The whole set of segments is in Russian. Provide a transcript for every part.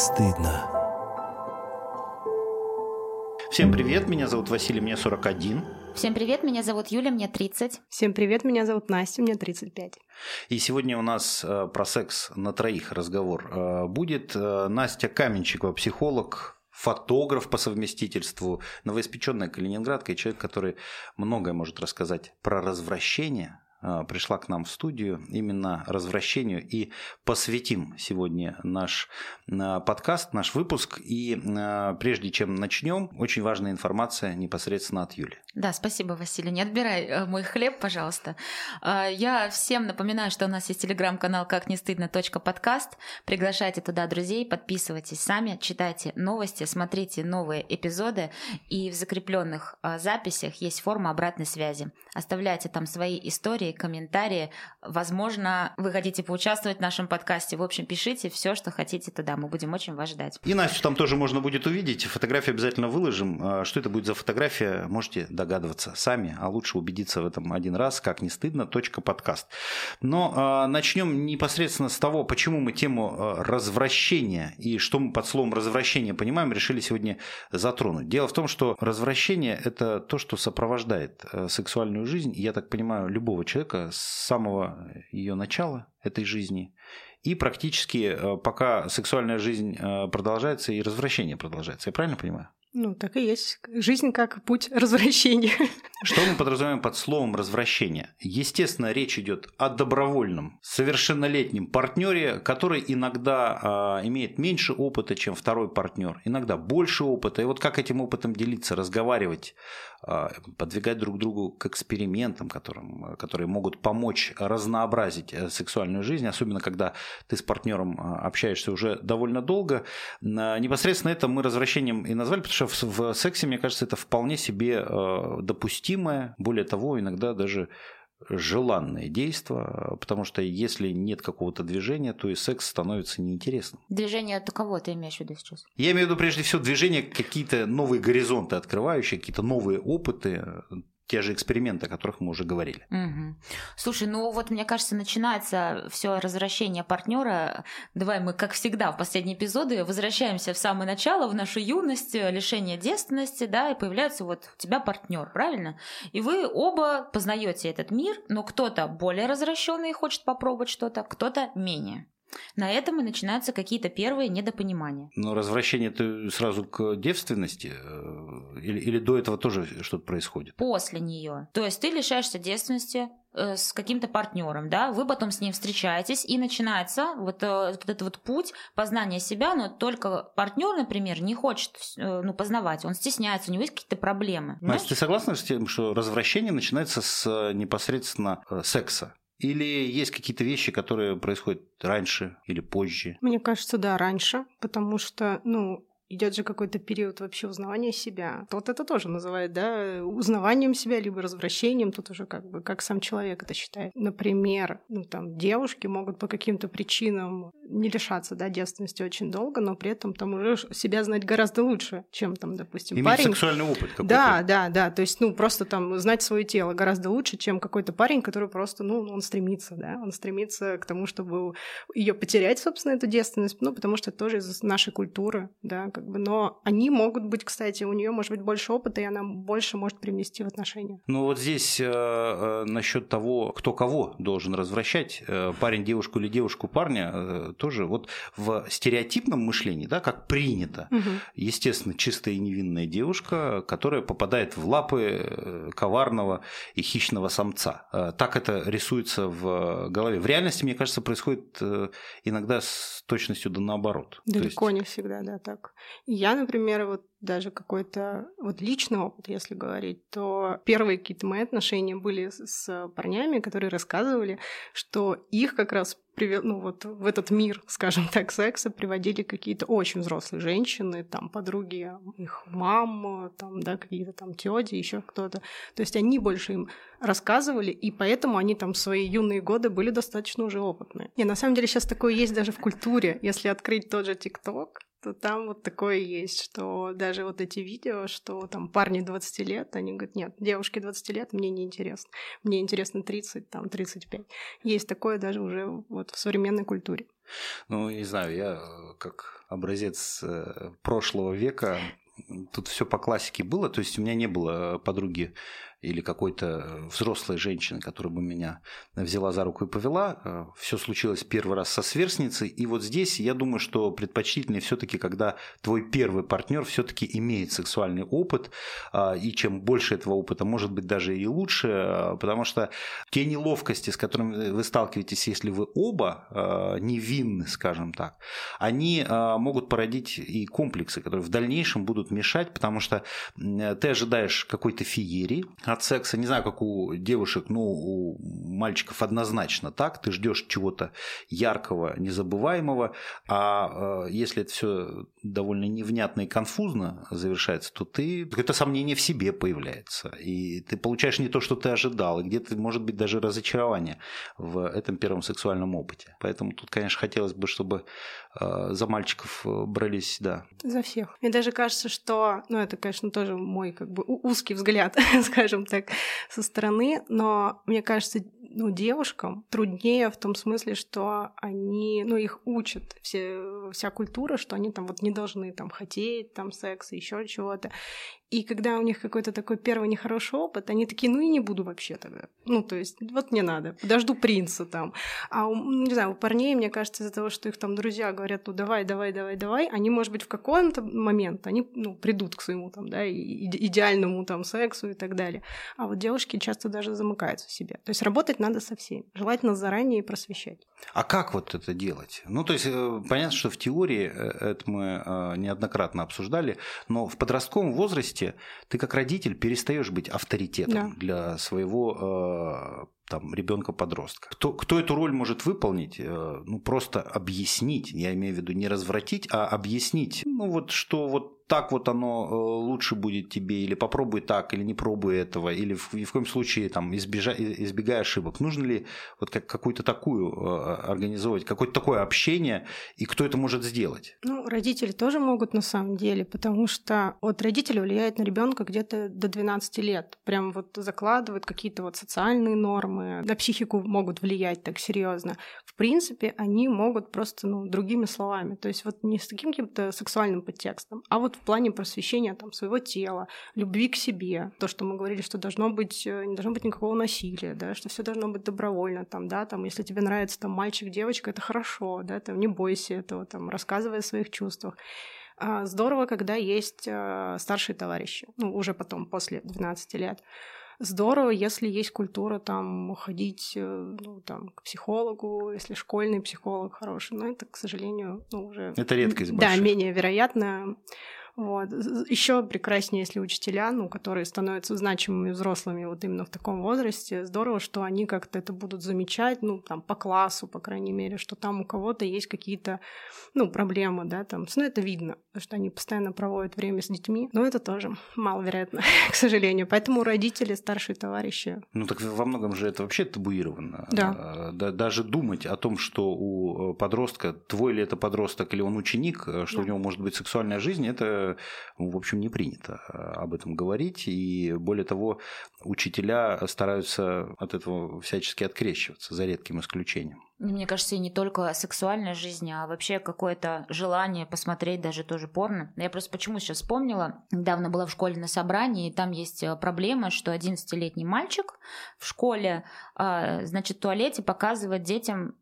стыдно. Всем привет, меня зовут Василий, мне 41. Всем привет, меня зовут Юля, мне 30. Всем привет, меня зовут Настя, мне 35. И сегодня у нас э, про секс на троих разговор э, будет. Э, Настя Каменчикова, психолог, фотограф по совместительству, новоиспеченная калининградка и человек, который многое может рассказать про развращение, пришла к нам в студию именно развращению и посвятим сегодня наш а, подкаст, наш выпуск. И а, прежде чем начнем, очень важная информация непосредственно от Юли. Да, спасибо, Василий. Не отбирай э, мой хлеб, пожалуйста. Я всем напоминаю, что у нас есть телеграм-канал «Как не стыдно. подкаст». Приглашайте туда друзей, подписывайтесь сами, читайте новости, смотрите новые эпизоды. И в закрепленных записях есть форма обратной связи. Оставляйте там свои истории, комментарии. Возможно, вы хотите поучаствовать в нашем подкасте. В общем, пишите все, что хотите туда. Мы будем очень вас ждать. И Настю там тоже можно будет увидеть. Фотографию обязательно выложим. А что это будет за фотография, можете догадываться сами, а лучше убедиться в этом один раз, как не стыдно, точка подкаст. Но э, начнем непосредственно с того, почему мы тему э, развращения и что мы под словом развращение понимаем, решили сегодня затронуть. Дело в том, что развращение – это то, что сопровождает э, сексуальную жизнь, я так понимаю, любого человека человека с самого ее начала этой жизни и практически э, пока сексуальная жизнь э, продолжается и развращение продолжается. Я правильно понимаю? Ну, так и есть. Жизнь как путь развращения. Что мы подразумеваем под словом развращение? Естественно, речь идет о добровольном, совершеннолетнем партнере, который иногда э, имеет меньше опыта, чем второй партнер, иногда больше опыта. И вот как этим опытом делиться, разговаривать, э, подвигать друг другу к экспериментам, которым, которые могут помочь разнообразить э, сексуальную жизнь, особенно когда ты с партнером общаешься уже довольно долго. Непосредственно это мы развращением и назвали, потому что в, в сексе, мне кажется, это вполне себе э, допустимое, более того, иногда даже желанное действие, потому что если нет какого-то движения, то и секс становится неинтересным. Движение от кого ты имеешь в виду сейчас? Я имею в виду прежде всего движение, какие-то новые горизонты открывающие, какие-то новые опыты, те же эксперименты, о которых мы уже говорили. Угу. Слушай, ну вот мне кажется, начинается все развращение партнера. Давай мы, как всегда, в последние эпизоды возвращаемся в самое начало, в нашу юность, лишение девственности, да, и появляется вот у тебя партнер, правильно? И вы оба познаете этот мир, но кто-то более развращенный хочет попробовать что-то, кто-то менее. На этом и начинаются какие-то первые недопонимания. Но развращение ты сразу к девственности э, или, или до этого тоже что-то происходит? После нее. То есть ты лишаешься девственности э, с каким-то партнером, да, вы потом с ним встречаетесь, и начинается вот, э, вот этот вот путь познания себя, но только партнер, например, не хочет ну, познавать, он стесняется, у него есть какие-то проблемы. Настя, ты согласна с тем, что развращение начинается с непосредственно секса? Или есть какие-то вещи, которые происходят раньше или позже? Мне кажется, да, раньше, потому что, ну, идет же какой-то период вообще узнавания себя. Вот это тоже называют, да, узнаванием себя, либо развращением, тут уже как бы как сам человек это считает. Например, ну там девушки могут по каким-то причинам не лишаться, да, девственности очень долго, но при этом там уже себя знать гораздо лучше, чем там, допустим, Иметь парень. сексуальный опыт какой-то. Да, да, да, то есть, ну, просто там знать свое тело гораздо лучше, чем какой-то парень, который просто, ну, он стремится, да, он стремится к тому, чтобы ее потерять, собственно, эту девственность, ну, потому что это тоже из нашей культуры, да, как бы, но они могут быть, кстати, у нее может быть больше опыта, и она больше может привнести в отношения. Ну вот здесь э, э, насчет того, кто кого должен развращать, э, парень девушку или девушку парня, э, тоже вот в стереотипном мышлении, да, как принято, угу. естественно, чистая и невинная девушка, которая попадает в лапы э, коварного и хищного самца. Э, так это рисуется в голове. В реальности, мне кажется, происходит э, иногда с точностью да наоборот. Далеко есть... не всегда, да, так. Я, например, вот даже какой-то вот личный опыт, если говорить, то первые какие-то мои отношения были с парнями, которые рассказывали, что их как раз привел, ну вот в этот мир, скажем так, секса приводили какие-то очень взрослые женщины, там подруги их мам, там, да, какие-то там тети, еще кто-то. То есть они больше им рассказывали, и поэтому они там свои юные годы были достаточно уже опытные. И на самом деле сейчас такое есть даже в культуре. Если открыть тот же ТикТок, то там вот такое есть, что даже вот эти видео, что там парни 20 лет, они говорят, нет, девушки 20 лет мне не интересно, мне интересно 30, там 35. Есть такое даже уже вот в современной культуре. Ну, не знаю, я как образец прошлого века тут все по классике было, то есть у меня не было подруги или какой-то э, взрослой женщины, которая бы меня взяла за руку и повела. Э, все случилось первый раз со сверстницей. И вот здесь я думаю, что предпочтительнее все-таки, когда твой первый партнер все-таки имеет сексуальный опыт, а, и чем больше этого опыта, может быть, даже и лучше, а, потому что те неловкости, с которыми вы сталкиваетесь, если вы оба невинны, скажем так, они могут породить и комплексы, которые в дальнейшем будут мешать, потому что ты ожидаешь какой-то феерии, от секса, не знаю, как у девушек, ну, у мальчиков однозначно так, ты ждешь чего-то яркого, незабываемого, а э, если это все довольно невнятно и конфузно завершается, то ты это сомнение в себе появляется, и ты получаешь не то, что ты ожидал, и где-то, может быть, даже разочарование в этом первом сексуальном опыте. Поэтому тут, конечно, хотелось бы, чтобы за мальчиков э, брались, да. За всех. Мне даже кажется, что, ну, это, конечно, тоже мой как бы узкий взгляд, скажем так, со стороны, но мне кажется, ну, девушкам труднее в том смысле, что они, ну, их учат все, вся культура, что они там вот не должны там хотеть там секса, еще чего-то. И когда у них какой-то такой первый нехороший опыт, они такие, ну и не буду вообще тогда. Ну, то есть, вот не надо, подожду принца там. А, у, не знаю, у парней, мне кажется, из-за того, что их там друзья говорят, ну давай, давай, давай, давай, они, может быть, в какой-то момент, они, ну, придут к своему там, да, идеальному там сексу и так далее. А вот девушки часто даже замыкаются в себе. То есть работать надо со всеми. Желательно заранее просвещать. А как вот это делать? Ну, то есть, э, понятно, что в теории э, это мы э, неоднократно обсуждали, но в подростковом возрасте возрасте ты как родитель перестаешь быть авторитетом да. для своего э, там ребенка-подростка. Кто, кто эту роль может выполнить? Э, ну, просто объяснить, я имею в виду не развратить, а объяснить, ну, вот что вот так вот оно э, лучше будет тебе, или попробуй так, или не пробуй этого, или в, ни в коем случае там избежа, избегай ошибок. Нужно ли вот как, какую-то такую э, организовать, какое-то такое общение, и кто это может сделать? Ну, родители тоже могут на самом деле, потому что от родителей влияет на ребенка где-то до 12 лет. Прям вот закладывают какие-то вот социальные нормы, на психику могут влиять так серьезно. В принципе, они могут просто, ну, другими словами, то есть вот не с таким каким-то сексуальным подтекстом, а вот в плане просвещения там, своего тела, любви к себе. То, что мы говорили, что должно быть, э, не должно быть никакого насилия, да, что все должно быть добровольно, там, да, там, если тебе нравится там мальчик, девочка, это хорошо, да, там, не бойся этого, там, рассказывай о своих чувствах. А, здорово, когда есть э, старшие товарищи, ну, уже потом, после 12 лет. Здорово, если есть культура там ходить э, ну, там, к психологу, если школьный психолог хороший, но это, к сожалению, ну, уже... Это редкость Да, менее вероятно. Вот. Еще прекраснее, если учителя, ну, которые становятся значимыми взрослыми вот именно в таком возрасте, здорово, что они как-то это будут замечать, ну, там, по классу, по крайней мере, что там у кого-то есть какие-то, ну, проблемы, да, там, ну, это видно, потому что они постоянно проводят время с детьми, но это тоже маловероятно, к сожалению. Поэтому родители, старшие товарищи. Ну, так во многом же это вообще табуировано. Да. А, даже думать о том, что у подростка, твой ли это подросток или он ученик, что да. у него может быть сексуальная жизнь, это в общем, не принято э, об этом говорить. И более того, учителя стараются от этого всячески открещиваться, за редким исключением. Мне кажется, и не только сексуальная жизнь, а вообще какое-то желание посмотреть даже тоже порно. Я просто почему сейчас вспомнила, недавно была в школе на собрании, и там есть э, проблема, что 11-летний мальчик в школе, э, значит, в туалете показывает детям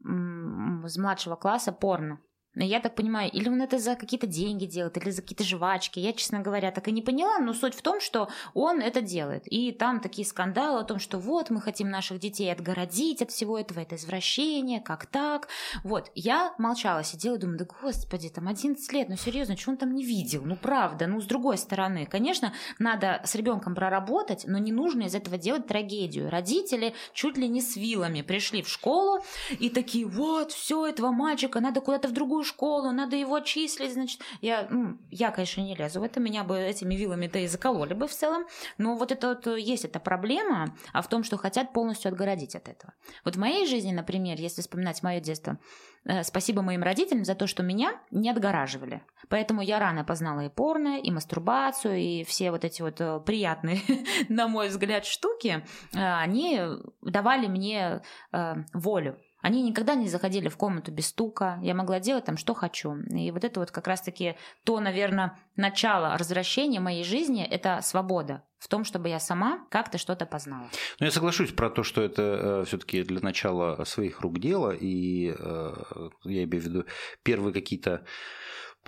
из младшего класса порно. Но я так понимаю, или он это за какие-то деньги делает, или за какие-то жвачки. Я, честно говоря, так и не поняла, но суть в том, что он это делает. И там такие скандалы о том, что вот мы хотим наших детей отгородить от всего этого, это извращение, как так. Вот, я молчала, сидела и думаю, да господи, там 11 лет, ну серьезно, что он там не видел? Ну правда, ну с другой стороны, конечно, надо с ребенком проработать, но не нужно из этого делать трагедию. Родители чуть ли не с вилами пришли в школу и такие, вот, все этого мальчика надо куда-то в другую школу, надо его отчислить, значит. Я, ну, я, конечно, не лезу в это, меня бы этими вилами-то и закололи бы в целом, но вот это вот есть эта проблема, а в том, что хотят полностью отгородить от этого. Вот в моей жизни, например, если вспоминать мое детство, э, спасибо моим родителям за то, что меня не отгораживали. Поэтому я рано познала и порно, и мастурбацию, и все вот эти вот э, приятные, на мой взгляд, штуки, э, они давали мне волю Они никогда не заходили в комнату без стука. Я могла делать там, что хочу. И вот это вот как раз-таки то, наверное, начало развращения моей жизни – это свобода в том, чтобы я сама как-то что-то познала. Ну, я соглашусь про то, что это э, все-таки для начала своих рук дело, и э, я имею в виду первые какие-то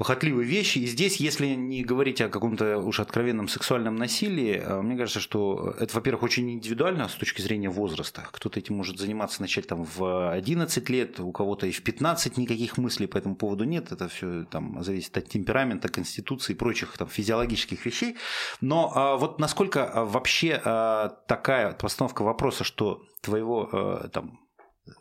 похотливые вещи. И здесь, если не говорить о каком-то уж откровенном сексуальном насилии, э, мне кажется, что это, во-первых, очень индивидуально с точки зрения возраста. Кто-то этим может заниматься начать там в 11 лет, у кого-то и в 15 никаких мыслей по этому поводу нет. Это все там зависит от темперамента, конституции и прочих там физиологических вещей. Но а, вот насколько а, вообще а, такая постановка вопроса, что твоего там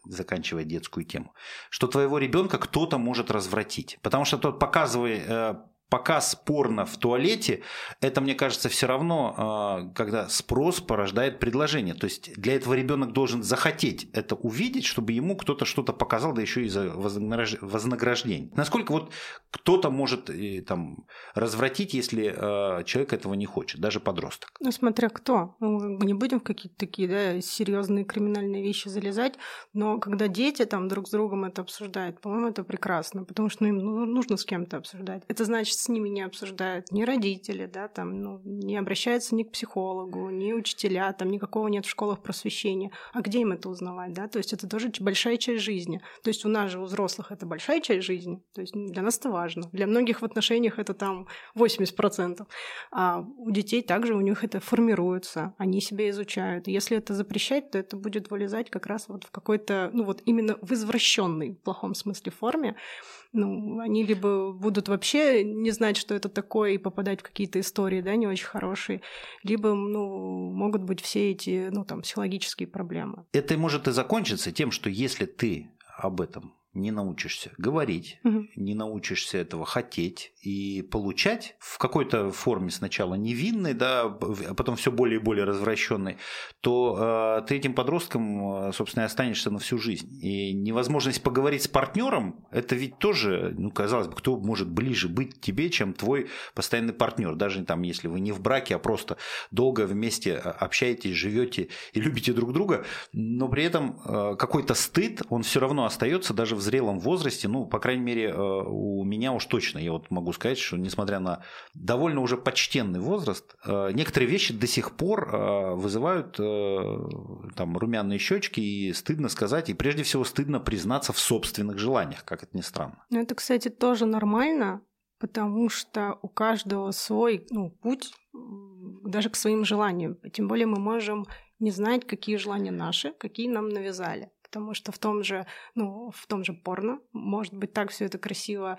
заканчивая детскую тему, что твоего ребенка кто-то может развратить. Потому что тот показывая э, показ порно в туалете, это, мне кажется, все равно, а, когда спрос порождает предложение. То есть для этого ребенок должен захотеть это увидеть, чтобы ему кто-то что-то показал, да еще и за вознаграждение. Насколько вот кто-то может там развратить, если а, человек этого не хочет, даже подросток? Ну, смотря кто. Мы не будем в какие-то такие да, серьезные криминальные вещи залезать, но когда дети там друг с другом это обсуждают, по-моему, это прекрасно, потому что ну, им ну, нужно с кем-то обсуждать. Это значит, с ними не обсуждают ни родители, да, там, ну, не обращаются ни к психологу, ни учителя, там никакого нет в школах просвещения. А где им это узнавать, да? То есть это тоже большая часть жизни. То есть у нас же, у взрослых, это большая часть жизни. То есть для нас это важно. Для многих в отношениях это там 80%. А у детей также у них это формируется, они себя изучают. Если это запрещать, то это будет вылезать как раз вот в какой-то, ну вот именно в извращенной, в плохом смысле, форме ну, они либо будут вообще не знать, что это такое, и попадать в какие-то истории, да, не очень хорошие, либо, ну, могут быть все эти, ну, там, психологические проблемы. Это может и закончиться тем, что если ты об этом не научишься говорить, угу. не научишься этого хотеть и получать в какой-то форме сначала невинной, да, а потом все более и более развращенной, то э, ты этим подростком, э, собственно, и останешься на всю жизнь. И невозможность поговорить с партнером, это ведь тоже, ну, казалось бы, кто может ближе быть тебе, чем твой постоянный партнер, даже там, если вы не в браке, а просто долго вместе э, общаетесь, живете и любите друг друга, но при этом э, какой-то стыд, он все равно остается даже в зрелом возрасте, ну, по крайней мере, э, у меня уж точно, я вот могу сказать, что несмотря на довольно уже почтенный возраст, э, некоторые вещи до сих пор э, вызывают там румяные щечки и стыдно сказать, и прежде всего стыдно признаться в собственных желаниях, как это ни странно. Ну, это, кстати, тоже нормально, потому что у каждого свой ну, путь даже к своим желаниям. Тем более мы можем не знать, какие желания наши, какие нам навязали потому что в том же, ну, в том же порно может быть так все это красиво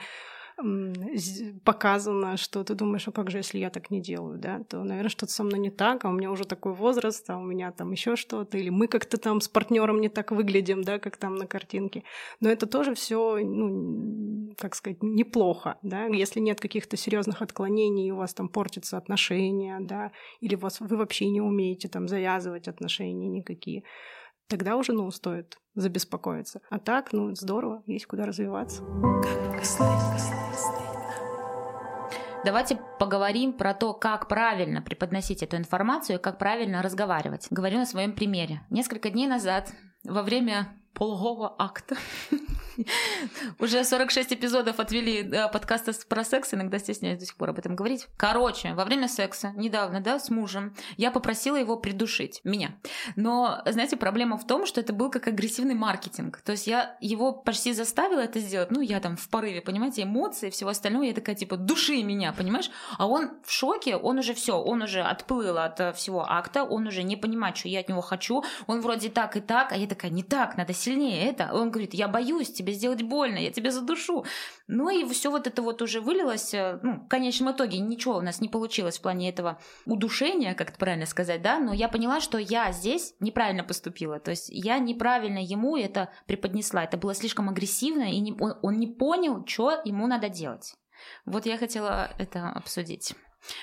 показано, что ты думаешь, а как же, если я так не делаю, да, то, наверное, что-то со мной не так, а у меня уже такой возраст, а у меня там еще что-то, или мы как-то там с партнером не так выглядим, да, как там на картинке. Но это тоже все, ну, как сказать, неплохо, да, если нет каких-то серьезных отклонений, у вас там портятся отношения, да, или вас, вы вообще не умеете там завязывать отношения никакие тогда уже, ну, стоит забеспокоиться. А так, ну, здорово, есть куда развиваться. Давайте поговорим про то, как правильно преподносить эту информацию и как правильно разговаривать. Говорю на своем примере. Несколько дней назад, во время полового акта. Уже 46 эпизодов отвели да, подкаста про секс, иногда стесняюсь до сих пор об этом говорить. Короче, во время секса, недавно, да, с мужем, я попросила его придушить, меня. Но, знаете, проблема в том, что это был как агрессивный маркетинг. То есть я его почти заставила это сделать, ну, я там в порыве, понимаете, эмоции, всего остального, я такая, типа, души меня, понимаешь? А он в шоке, он уже все, он уже отплыл от э, всего акта, он уже не понимает, что я от него хочу, он вроде так и так, а я такая, не так, надо сильнее это. Он говорит, я боюсь тебе сделать больно, я тебя задушу. Ну и все вот это вот уже вылилось. Э, ну, в конечном итоге ничего у нас не получилось в плане этого удушения, как это правильно сказать, да, но я поняла, что я здесь неправильно поступила. То есть я неправильно ему это преподнесла. Это было слишком агрессивно, и не, он, он не понял, что ему надо делать. Вот я хотела это обсудить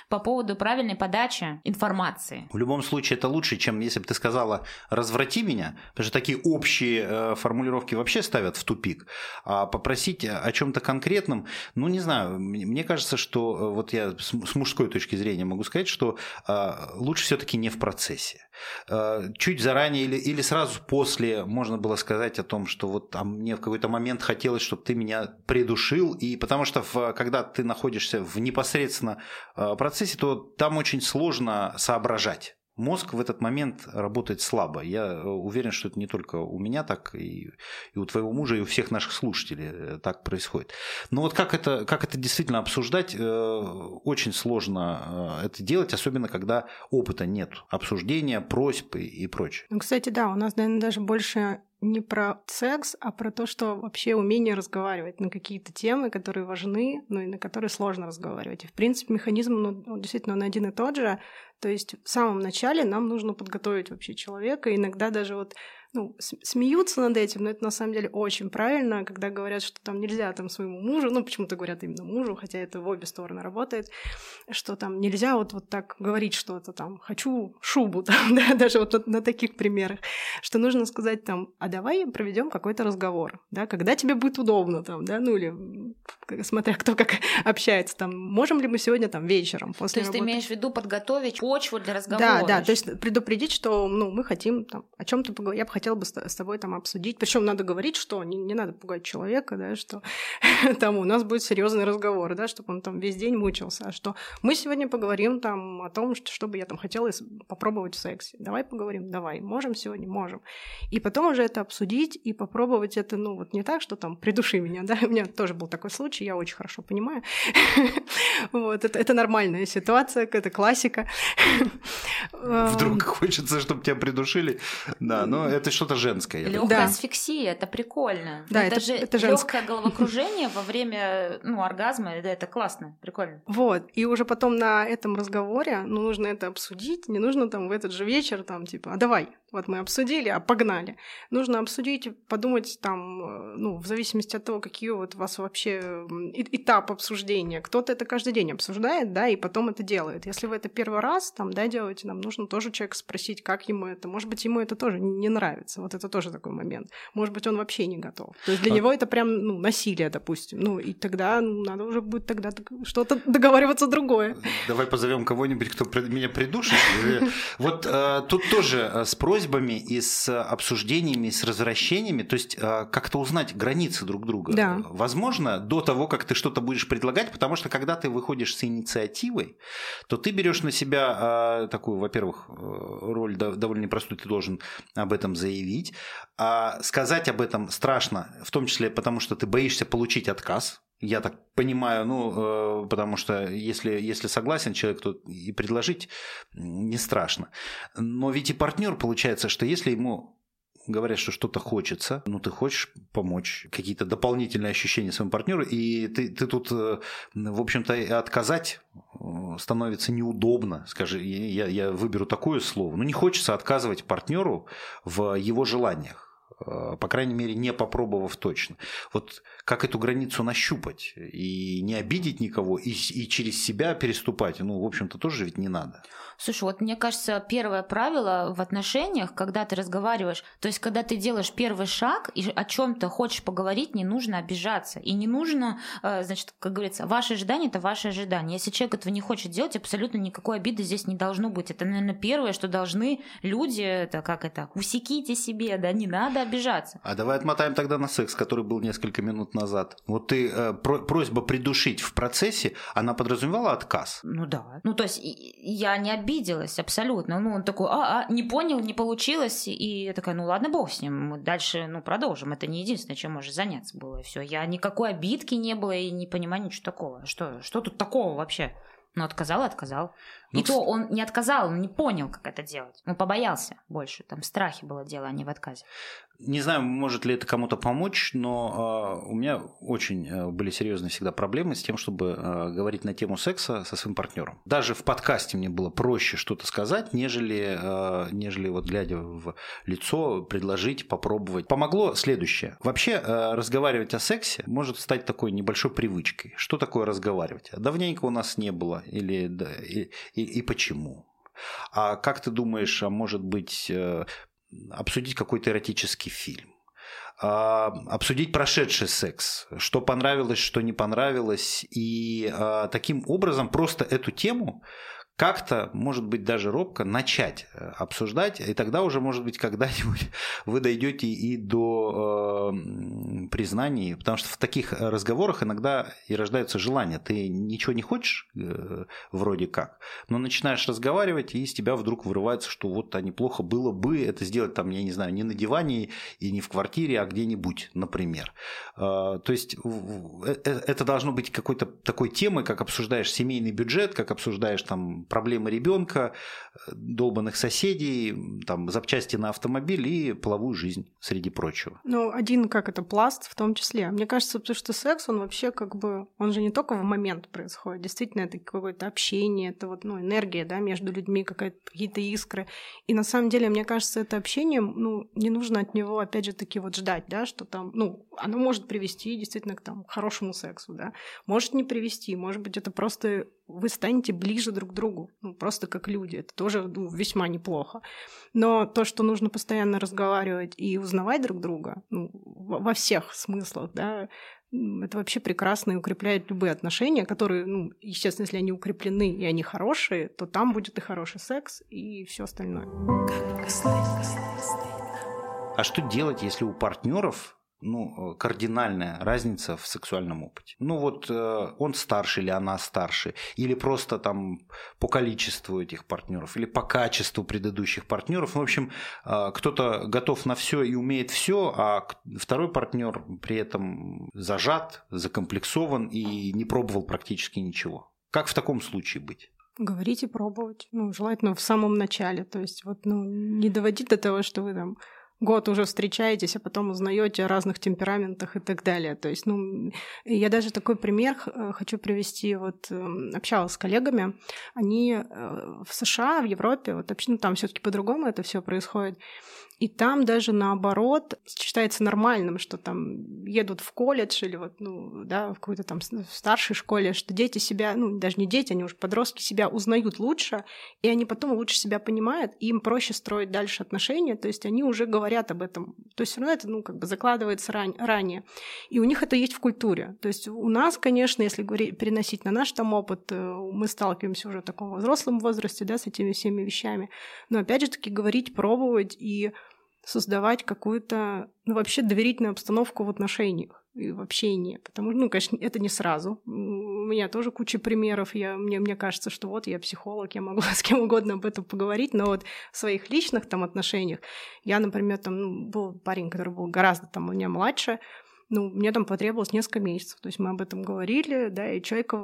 по поводу правильной подачи информации. В любом случае это лучше, чем если бы ты сказала «разврати меня», потому что такие общие э, формулировки вообще ставят в тупик. А попросить о чем-то конкретном, ну не знаю, мне кажется, что э, вот я с мужской точки зрения могу сказать, что э, лучше все-таки не в процессе. Э, чуть заранее или, или сразу после можно было сказать о том, что вот там мне в какой-то момент хотелось, чтобы ты меня придушил, и потому что в, когда ты находишься в непосредственно э, процессе, то там очень сложно соображать мозг в этот момент работает слабо. Я э, уверен, что это не только у меня так, и, и у твоего мужа, и у всех наших слушателей э, так происходит. Но вот как это, как это действительно обсуждать, э, очень сложно это делать, особенно когда опыта нет, обсуждения, просьб и, и прочее. Ну, кстати, да, у нас, наверное, даже больше не про секс, а про то, что вообще умение разговаривать на какие-то темы, которые важны, ну и на которые сложно разговаривать. И, в принципе, механизм, ну, действительно, он один и тот же. То есть в самом начале нам нужно подготовить вообще человека. Иногда даже вот ну, смеются над этим, но это на самом деле очень правильно, когда говорят, что там нельзя там своему мужу, ну, почему-то говорят именно мужу, хотя это в обе стороны работает, что там нельзя вот, вот так говорить что-то там, хочу шубу, там, да, даже вот на, на таких примерах, что нужно сказать там, а давай проведем какой-то разговор, да, когда тебе будет удобно там, да, ну или смотря кто как общается, там, можем ли мы сегодня там вечером после То есть работы... ты имеешь в виду подготовить почву для разговора? Да, да, то есть предупредить, что, ну, мы хотим там о чем то поговорить, я бы хотела бы с тобой там обсудить. Причем надо говорить, что не, не надо пугать человека, да, что там у нас будет серьезный разговор, да, чтобы он там весь день мучился, а что мы сегодня поговорим там о том, что, что бы я там хотела попробовать в сексе. Давай поговорим, давай, можем сегодня, можем. И потом уже это обсудить и попробовать это, ну, вот не так, что там придуши меня, да, у меня тоже был такой случай, я очень хорошо понимаю. Вот, это, это нормальная ситуация, это классика. Вдруг хочется, чтобы тебя придушили. Да, но это что-то женское. Легкая да. асфиксия, это прикольно. Да, это, это же это легкое головокружение во время ну, оргазма, да, это классно, прикольно. Вот, и уже потом на этом разговоре, ну, нужно это обсудить, не нужно там в этот же вечер там типа, а давай, вот мы обсудили, а погнали. Нужно обсудить, подумать там, э, ну, в зависимости от того, какие вот у вас вообще этап обсуждения. Кто-то это каждый день обсуждает, да, и потом это делает. Если вы это первый раз там, да, делаете, нам нужно тоже человека спросить, как ему это. Может быть, ему это тоже не нравится. Вот это тоже такой момент. Может быть, он вообще не готов. То есть для а... него это прям, ну, насилие, допустим. Ну, и тогда ну, надо уже будет тогда что-то договариваться другое. Давай позовем кого-нибудь, кто меня придушит. Вот э, тут тоже э, с просьбами и с обсуждениями, с развращениями, то есть э, как-то узнать границы друг друга. Да. Возможно, до того, как ты что-то будешь предлагать, потому что когда ты выходишь с инициативой, то ты берешь на себя такую, во-первых, роль довольно непростую, ты должен об этом заявить. А сказать об этом страшно, в том числе потому, что ты боишься получить отказ, я так понимаю, ну, э, потому что если, если согласен человек, то и предложить не страшно. Но ведь и партнер получается, что если ему говорят, что что-то хочется, ну ты хочешь помочь, какие-то дополнительные ощущения своему партнеру, и ты, ты тут, э, в общем-то, отказать э, становится неудобно, скажи, я, я выберу такое слово, но ну, не хочется отказывать партнеру в его желаниях Э, по крайней мере, не попробовав точно. Вот как эту границу нащупать и не обидеть никого, и, и через себя переступать, ну, в общем-то, тоже ведь не надо. Слушай, вот мне кажется, первое правило в отношениях, когда ты разговариваешь, то есть когда ты делаешь первый шаг и о чем-то хочешь поговорить, не нужно обижаться. И не нужно, э, значит, как говорится, ваше ожидание это ваше ожидание. Если человек этого не хочет делать, абсолютно никакой обиды здесь не должно быть. Это, наверное, первое, что должны люди, это как это, усеките себе, да, не надо обижаться. А давай отмотаем тогда на секс, который был несколько минут назад. Вот ты э, просьба придушить в процессе, она подразумевала отказ? Ну да. Ну то есть я не обиделась абсолютно. Ну, он такой, а, а, не понял, не получилось. И я такая, ну ладно, бог с ним, мы дальше, ну, продолжим. Это не единственное, чем можно заняться было. Все, я никакой обидки не было и не понимаю ничего такого. Что, что тут такого вообще? Ну, отказал и отказал. Ну, и то он не отказал, он не понял, как это делать. Он побоялся больше. Там в страхе было дело, а не в отказе. Не знаю, может ли это кому-то помочь, но э, у меня очень э, были серьезные всегда проблемы с тем, чтобы э, говорить на тему секса со своим партнером. Даже в подкасте мне было проще что-то сказать, нежели, э, нежели вот глядя в лицо, предложить, попробовать. Помогло следующее. Вообще э, разговаривать о сексе может стать такой небольшой привычкой. Что такое разговаривать? Давненько у нас не было. Или, да, и, и, и почему? А как ты думаешь, а может быть, э, обсудить какой-то эротический фильм, а, обсудить прошедший секс, что понравилось, что не понравилось, и а, таким образом просто эту тему как-то, может быть, даже робко начать э, обсуждать, и тогда уже, может быть, когда-нибудь вы дойдете и до э, признаний, потому что в таких разговорах иногда и рождается желание. Ты ничего не хочешь, э, вроде как, но начинаешь разговаривать, и из тебя вдруг вырывается, что вот а неплохо было бы это сделать там, я не знаю, не на диване и не в квартире, а где-нибудь, например. Э, то есть э, э, это должно быть какой-то такой темой, как обсуждаешь семейный бюджет, как обсуждаешь там проблемы ребенка, долбанных соседей, там, запчасти на автомобиль и половую жизнь, среди прочего. Ну, один, как это, пласт в том числе. Мне кажется, потому что секс, он вообще как бы, он же не только в момент происходит, действительно, это какое-то общение, это вот, ну, энергия, да, между людьми, какие-то искры. И на самом деле, мне кажется, это общение, ну, не нужно от него, опять же, таки вот ждать, да, что там, ну, оно может привести действительно к там хорошему сексу, да, может не привести, может быть, это просто вы станете ближе друг к другу, ну, просто как люди. Это тоже ну, весьма неплохо. Но то, что нужно постоянно разговаривать и узнавать друг друга ну, во всех смыслах, да, это вообще прекрасно и укрепляет любые отношения, которые, ну, естественно, если они укреплены и они хорошие, то там будет и хороший секс, и все остальное. А что делать, если у партнеров ну, э, кардинальная разница в сексуальном опыте. Ну вот э, он старше или она старше, или просто там по количеству этих партнеров, или по качеству предыдущих партнеров. В общем, э, кто-то готов на все и умеет все, а второй партнер при этом зажат, закомплексован и не пробовал практически ничего. Как в таком случае быть? Говорить и пробовать. Ну, желательно в самом начале. То есть вот, ну, не доводить до того, что вы там год уже встречаетесь, а потом узнаете о разных темпераментах и так далее. То есть, ну, я даже такой пример э, хочу привести. Вот эм, общалась с коллегами, они э, в США, в Европе, вот ну, там все-таки по-другому это все происходит. И там даже наоборот считается нормальным, что там едут в колледж или вот, ну, да, в какой-то там старшей школе, что дети себя, ну, даже не дети, они уже подростки себя узнают лучше, и они потом лучше себя понимают, и им проще строить дальше отношения, то есть они уже говорят об этом. То есть все равно это, ну, как бы закладывается ран- ранее. И у них это есть в культуре. То есть у нас, конечно, если говорить, переносить на наш там опыт, э, мы сталкиваемся уже в таком взрослом возрасте, да, с этими всеми вещами. Но опять же таки говорить, пробовать и создавать какую-то, ну, вообще доверительную обстановку в отношениях и в общении. Потому что, ну, конечно, это не сразу. У меня тоже куча примеров. Я, мне, мне кажется, что вот я психолог, я могу с кем угодно об этом поговорить, но вот в своих личных там отношениях я, например, там, ну, был парень, который был гораздо там у меня младше, ну, мне там потребовалось несколько месяцев. То есть мы об этом говорили, да, и человека...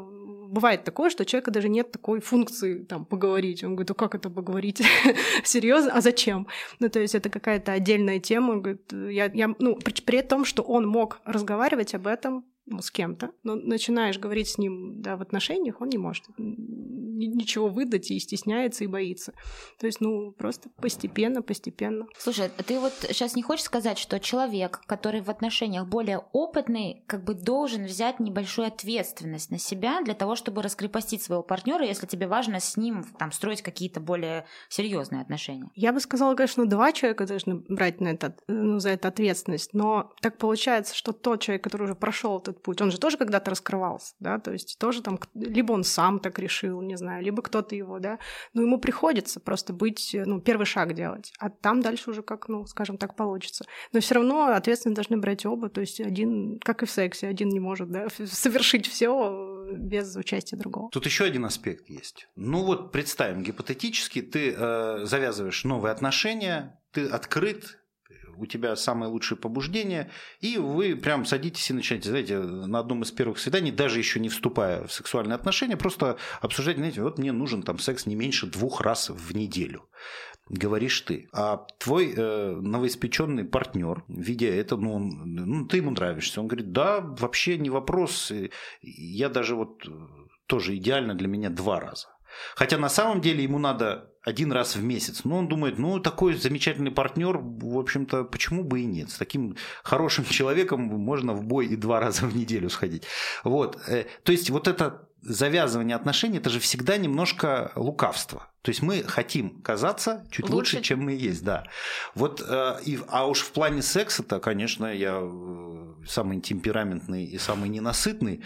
Бывает такое, что у человека даже нет такой функции там поговорить. Он говорит, ну как это поговорить? Серьезно? А зачем? Ну, то есть это какая-то отдельная тема. Он говорит, я, я, ну, при, при том, что он мог разговаривать об этом с кем-то, но начинаешь говорить с ним да, в отношениях, он не может ничего выдать и стесняется и боится. То есть, ну, просто постепенно, постепенно. Слушай, а ты вот сейчас не хочешь сказать, что человек, который в отношениях более опытный, как бы должен взять небольшую ответственность на себя для того, чтобы раскрепостить своего партнера, если тебе важно с ним там строить какие-то более серьезные отношения? Я бы сказала, конечно, два человека должны брать на это, ну, за это ответственность, но так получается, что тот человек, который уже прошел этот путь, он же тоже когда-то раскрывался, да, то есть тоже там, либо он сам так решил, не знаю, либо кто-то его, да, но ему приходится просто быть, ну, первый шаг делать, а там дальше уже как, ну, скажем так, получится. Но все равно ответственность должны брать оба, то есть один, как и в сексе, один не может, да, совершить все без участия другого. Тут еще один аспект есть. Ну вот представим гипотетически, ты э, завязываешь новые отношения, ты открыт, у тебя самое лучшее побуждение, и вы прям садитесь и начинаете, знаете, на одном из первых свиданий, даже еще не вступая в сексуальные отношения, просто обсуждать, знаете, вот мне нужен там секс не меньше двух раз в неделю говоришь ты. А твой э, новоиспеченный партнер, видя это, ну, он, ну, ты ему нравишься. Он говорит, да, вообще не вопрос. Я даже вот э, тоже идеально для меня два раза. Хотя на самом деле ему надо один раз в месяц. Но он думает, ну, такой замечательный партнер, в общем-то, почему бы и нет. С таким хорошим человеком можно в бой и два раза в неделю сходить. Вот. Э, то есть вот это завязывание отношений, это же всегда немножко лукавство. То есть мы хотим казаться чуть лучше, лучше чем мы есть, да. Вот, э, и, а уж в плане секса-то, конечно, я э, самый темпераментный и самый ненасытный.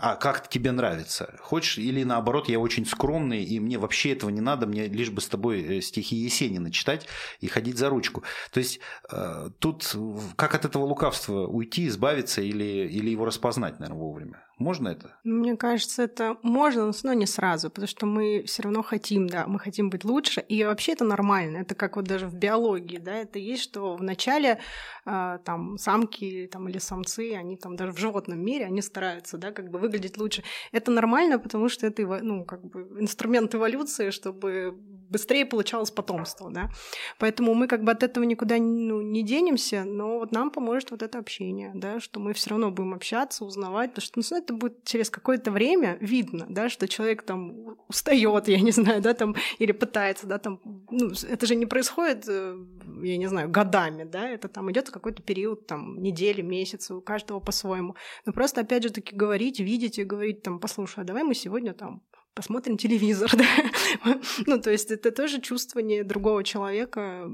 А как тебе нравится? Хочешь или наоборот, я очень скромный, и мне вообще этого не надо, мне лишь бы с тобой э, стихи Есенина читать и ходить за ручку. То есть э, тут как от этого лукавства уйти, избавиться или, или его распознать, наверное, вовремя? Можно это? Мне кажется, это можно, но не сразу, потому что мы все равно хотим, да, мы хотим быть лучше, и вообще это нормально. Это как вот даже в биологии, да, это есть, что в начале э, там самки там, или самцы, они там даже в животном мире, они стараются, да, как бы выглядеть лучше. Это нормально, потому что это, ну, как бы инструмент эволюции, чтобы быстрее получалось потомство, да. Поэтому мы как бы от этого никуда ну, не денемся, но вот нам поможет вот это общение, да, что мы все равно будем общаться, узнавать, потому что ну, это будет через какое-то время видно, да, что человек там устает, я не знаю, да, там, или пытается, да, там, ну, это же не происходит, э, я не знаю, годами, да, это там идет какой-то период, там, недели, месяцы, у каждого по-своему. Но просто, опять же таки, говорить, видеть и говорить, там, послушай, а давай мы сегодня там посмотрим телевизор, да. ну, то есть это тоже чувствование другого человека.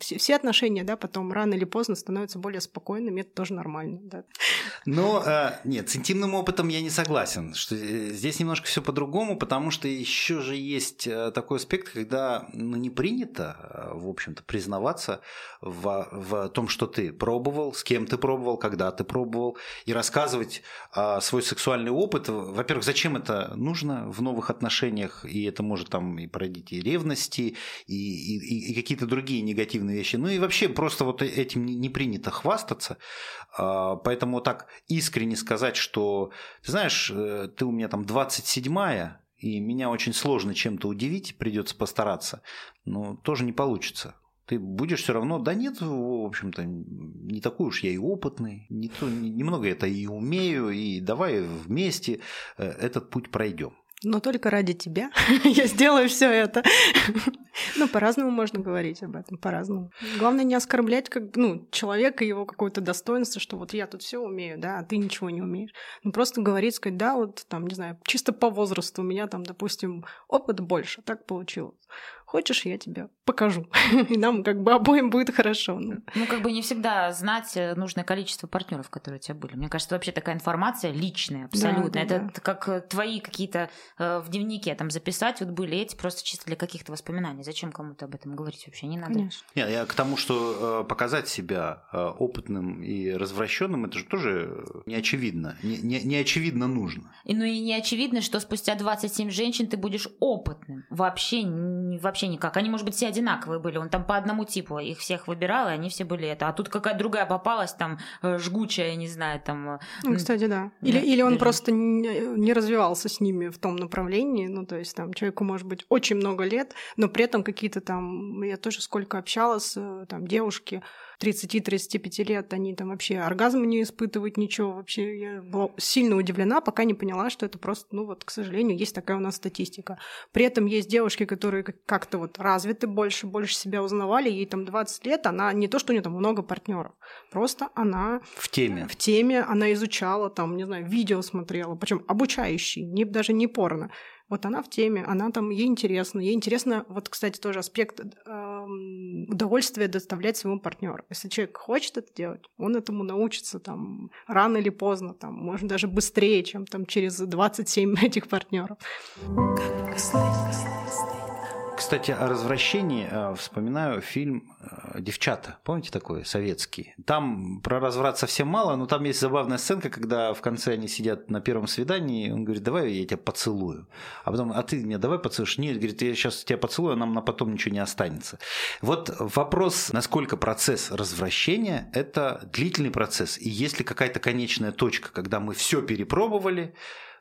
Все, все отношения, да, потом рано или поздно становятся более спокойными, это тоже нормально, да. Но э, нет, с интимным опытом я не согласен, что э, здесь немножко все по-другому, потому что еще же есть э, такой аспект, когда ну, не принято, в общем-то, признаваться в, в том, что ты пробовал, с кем ты пробовал, когда ты пробовал, и рассказывать свой сексуальный опыт. Во-первых, зачем это нужно? В новых отношениях, и это может там и породить и ревности, и, и, и какие-то другие негативные вещи. Ну и вообще просто вот этим не принято хвастаться. А, поэтому так искренне сказать, что, ты знаешь, э, ты у меня там 27-я, и меня очень сложно чем-то удивить, придется постараться, но тоже не получится ты будешь все равно, да нет, в общем-то, не такой уж я и опытный, не то, немного это и умею, и давай вместе э, этот путь пройдем но только ради тебя я сделаю все это. ну, по-разному можно говорить об этом, по-разному. Главное не оскорблять как, ну, человека, его какое-то достоинство, что вот я тут все умею, да, а ты ничего не умеешь. Ну, просто говорить, сказать, да, вот там, не знаю, чисто по возрасту у меня там, допустим, опыт больше, так получилось хочешь, я тебе покажу. И нам как бы обоим будет хорошо. Ну. ну, как бы не всегда знать э, нужное количество партнеров, которые у тебя были. Мне кажется, вообще такая информация личная, абсолютно. Да, да, Это да. как э, твои какие-то э, в дневнике там записать, вот были эти просто чисто для каких-то воспоминаний. Зачем кому-то об этом говорить вообще? Не надо. Конечно. Нет, я к тому, что показать себя опытным и развращенным, это же тоже не очевидно. Не, не, не очевидно нужно. И, ну и не очевидно, что спустя 27 женщин ты будешь опытным. Вообще, вообще никак. Они, может быть, все одинаковые были. Он там по одному типу их всех выбирал, и они все были это. А тут какая-то другая попалась, там, э, жгучая, я не знаю, там... Э, ну, кстати, да. Или, или он просто не, не развивался с ними в том направлении. Ну, то есть там человеку может быть очень много лет, но при этом какие-то там... Я тоже сколько общалась, э, там, девушки 30-35 лет они там вообще оргазм не испытывают, ничего. Вообще я была сильно удивлена, пока не поняла, что это просто, ну вот, к сожалению, есть такая у нас статистика. При этом есть девушки, которые как-то вот развиты больше, больше себя узнавали, ей там 20 лет, она не то, что у нее там много партнеров, просто она... В теме. В теме, она изучала там, не знаю, видео смотрела, причем обучающие, не, даже не порно. Вот она в теме, она там, ей интересно. Ей интересно, вот, кстати, тоже аспект э, удовольствия доставлять своему партнеру. Если человек хочет это делать, он этому научится там рано или поздно, там, может, даже быстрее, чем там через 27 этих партнеров. Кстати, о развращении э, вспоминаю фильм э, «Девчата». Помните такой, советский? Там про разврат совсем мало, но там есть забавная сценка, когда в конце они сидят на первом свидании, он говорит, давай я тебя поцелую. А потом, а ты меня давай поцелуешь? Нет, говорит, я сейчас тебя поцелую, а нам на потом ничего не останется. Вот вопрос, насколько процесс развращения – это длительный процесс, и есть ли какая-то конечная точка, когда мы все перепробовали,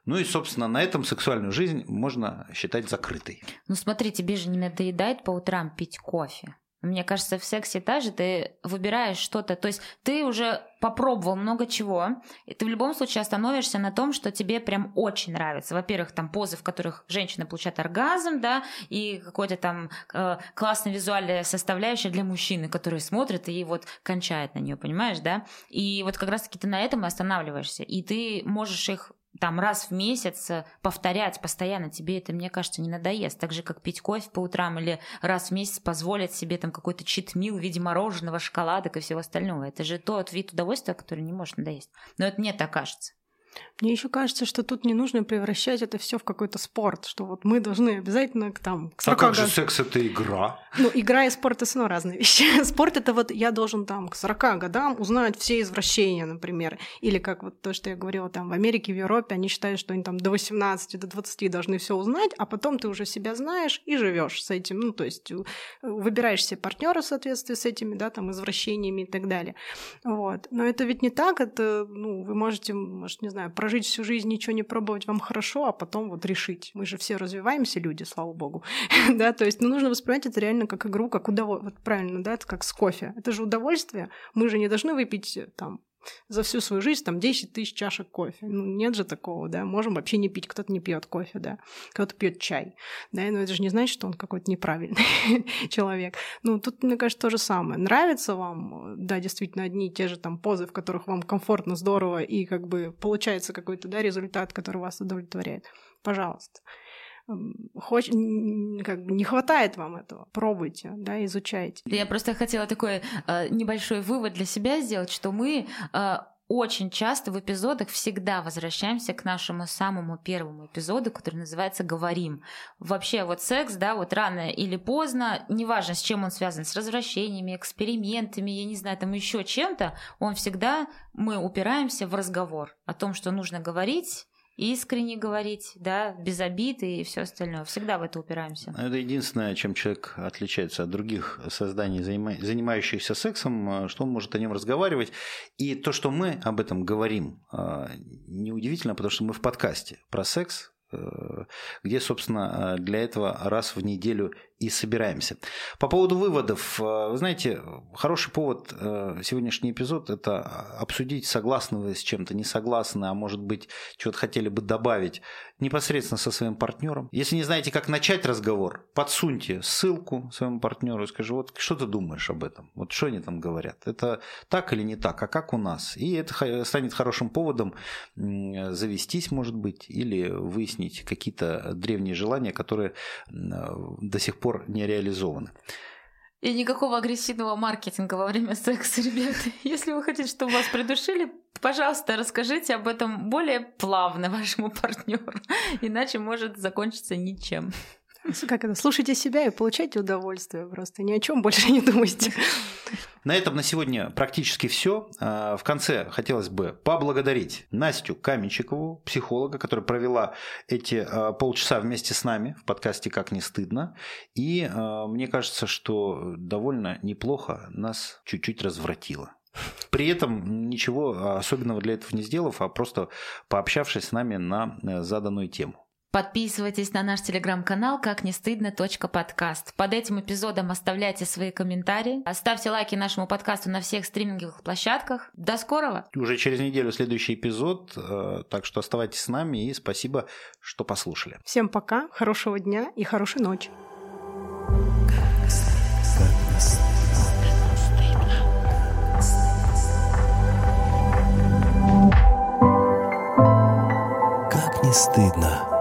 ну и, собственно, на этом сексуальную жизнь можно считать закрытой. Ну смотри, тебе же не надоедает по утрам пить кофе. Мне кажется, в сексе же ты выбираешь что-то, то есть ты уже попробовал много чего, и ты в любом случае остановишься на том, что тебе прям очень нравится. Во-первых, там позы, в которых женщина получает оргазм, да, и какой-то там э, классная визуальная составляющая для мужчины, который смотрит и вот кончает на нее, понимаешь, да? И вот как раз-таки ты на этом и останавливаешься, и ты можешь их там раз в месяц э, повторять постоянно, тебе это, мне кажется, не надоест. Так же, как пить кофе по утрам или раз в месяц позволить себе там какой-то читмил в виде мороженого, шоколадок и всего остального. Это же тот вид удовольствия, который не может надоесть. Но это мне так кажется. Мне еще кажется, что тут не нужно превращать это все в какой-то спорт, что вот мы должны обязательно к там к А как же секс это игра? Ну, игра и спорт это снова разные вещи. спорт это вот я должен там к 40 годам узнать все извращения, например. Или как вот то, что я говорила, там в Америке, в Европе, они считают, что они там до 18, до 20 должны все узнать, а потом ты уже себя знаешь и живешь с этим. Ну, то есть э, выбираешь себе партнера в соответствии с этими, да, там, извращениями и так далее. Вот. Но это ведь не так, это, ну, вы можете, может, не знаю, прожить всю жизнь, ничего не пробовать вам хорошо, а потом вот решить. Мы же все развиваемся, люди, слава богу. да, то есть ну, нужно воспринимать это реально как игру, как удовольствие. Вот правильно, да, это как с кофе. Это же удовольствие. Мы же не должны выпить э, там за всю свою жизнь там 10 тысяч чашек кофе. Ну, нет же такого, да. Можем вообще не пить. Кто-то не пьет кофе, да. Кто-то пьет чай. Да, но это же не значит, что он какой-то неправильный человек. Ну, тут, мне кажется, то же самое. Нравится вам, да, действительно, одни и те же там позы, в которых вам комфортно, здорово, и как бы получается какой-то, да, результат, который вас удовлетворяет. Пожалуйста хоч... как бы не хватает вам этого, пробуйте, да, изучайте. Я просто хотела такой э, небольшой вывод для себя сделать, что мы э, очень часто в эпизодах всегда возвращаемся к нашему самому первому эпизоду, который называется «Говорим». Вообще вот секс, да, вот рано или поздно, неважно, с чем он связан, с развращениями, экспериментами, я не знаю, там еще чем-то, он всегда, мы упираемся в разговор о том, что нужно говорить, искренне говорить, да, без обид и все остальное. Всегда в это упираемся. Это единственное, чем человек отличается от других созданий, занимающихся сексом, что он может о нем разговаривать. И то, что мы об этом говорим, а, неудивительно, потому что мы в подкасте про секс, э, где, собственно, для этого раз в неделю и собираемся. По поводу выводов, э, вы знаете, хороший повод э, сегодняшний эпизод – это обсудить, согласны вы с чем-то, не согласны, а может быть, что-то хотели бы добавить непосредственно со своим партнером. Если не знаете, как начать разговор, подсуньте ссылку своему партнеру и скажи, вот что ты думаешь об этом, вот что они там говорят, это так или не так, а как у нас? И это станет хорошим поводом завестись, может быть, или выяснить какие-то древние желания, которые до сих пор пор не реализованы. И никакого агрессивного маркетинга во время секса, ребята. Если вы хотите, чтобы вас придушили, пожалуйста, расскажите об этом более плавно вашему партнеру, иначе может закончиться ничем. Как это? Слушайте себя и получайте удовольствие просто. Ни о чем больше не думайте. На этом на сегодня практически все. А, в конце хотелось бы поблагодарить Настю Каменчикову, психолога, которая провела эти а, полчаса вместе с нами в подкасте «Как не стыдно». И а, мне кажется, что довольно неплохо нас чуть-чуть развратило. При этом ничего особенного для этого не сделав, а просто пообщавшись с нами на э, заданную тему. Подписывайтесь на наш телеграм-канал «Как не стыдно. подкаст». Под этим эпизодом оставляйте свои комментарии. Ставьте лайки нашему подкасту на всех стриминговых площадках. До скорого! Уже через неделю следующий эпизод, э, так что оставайтесь с нами и спасибо, что послушали. Всем пока, хорошего дня и хорошей ночи. Как не стыдно.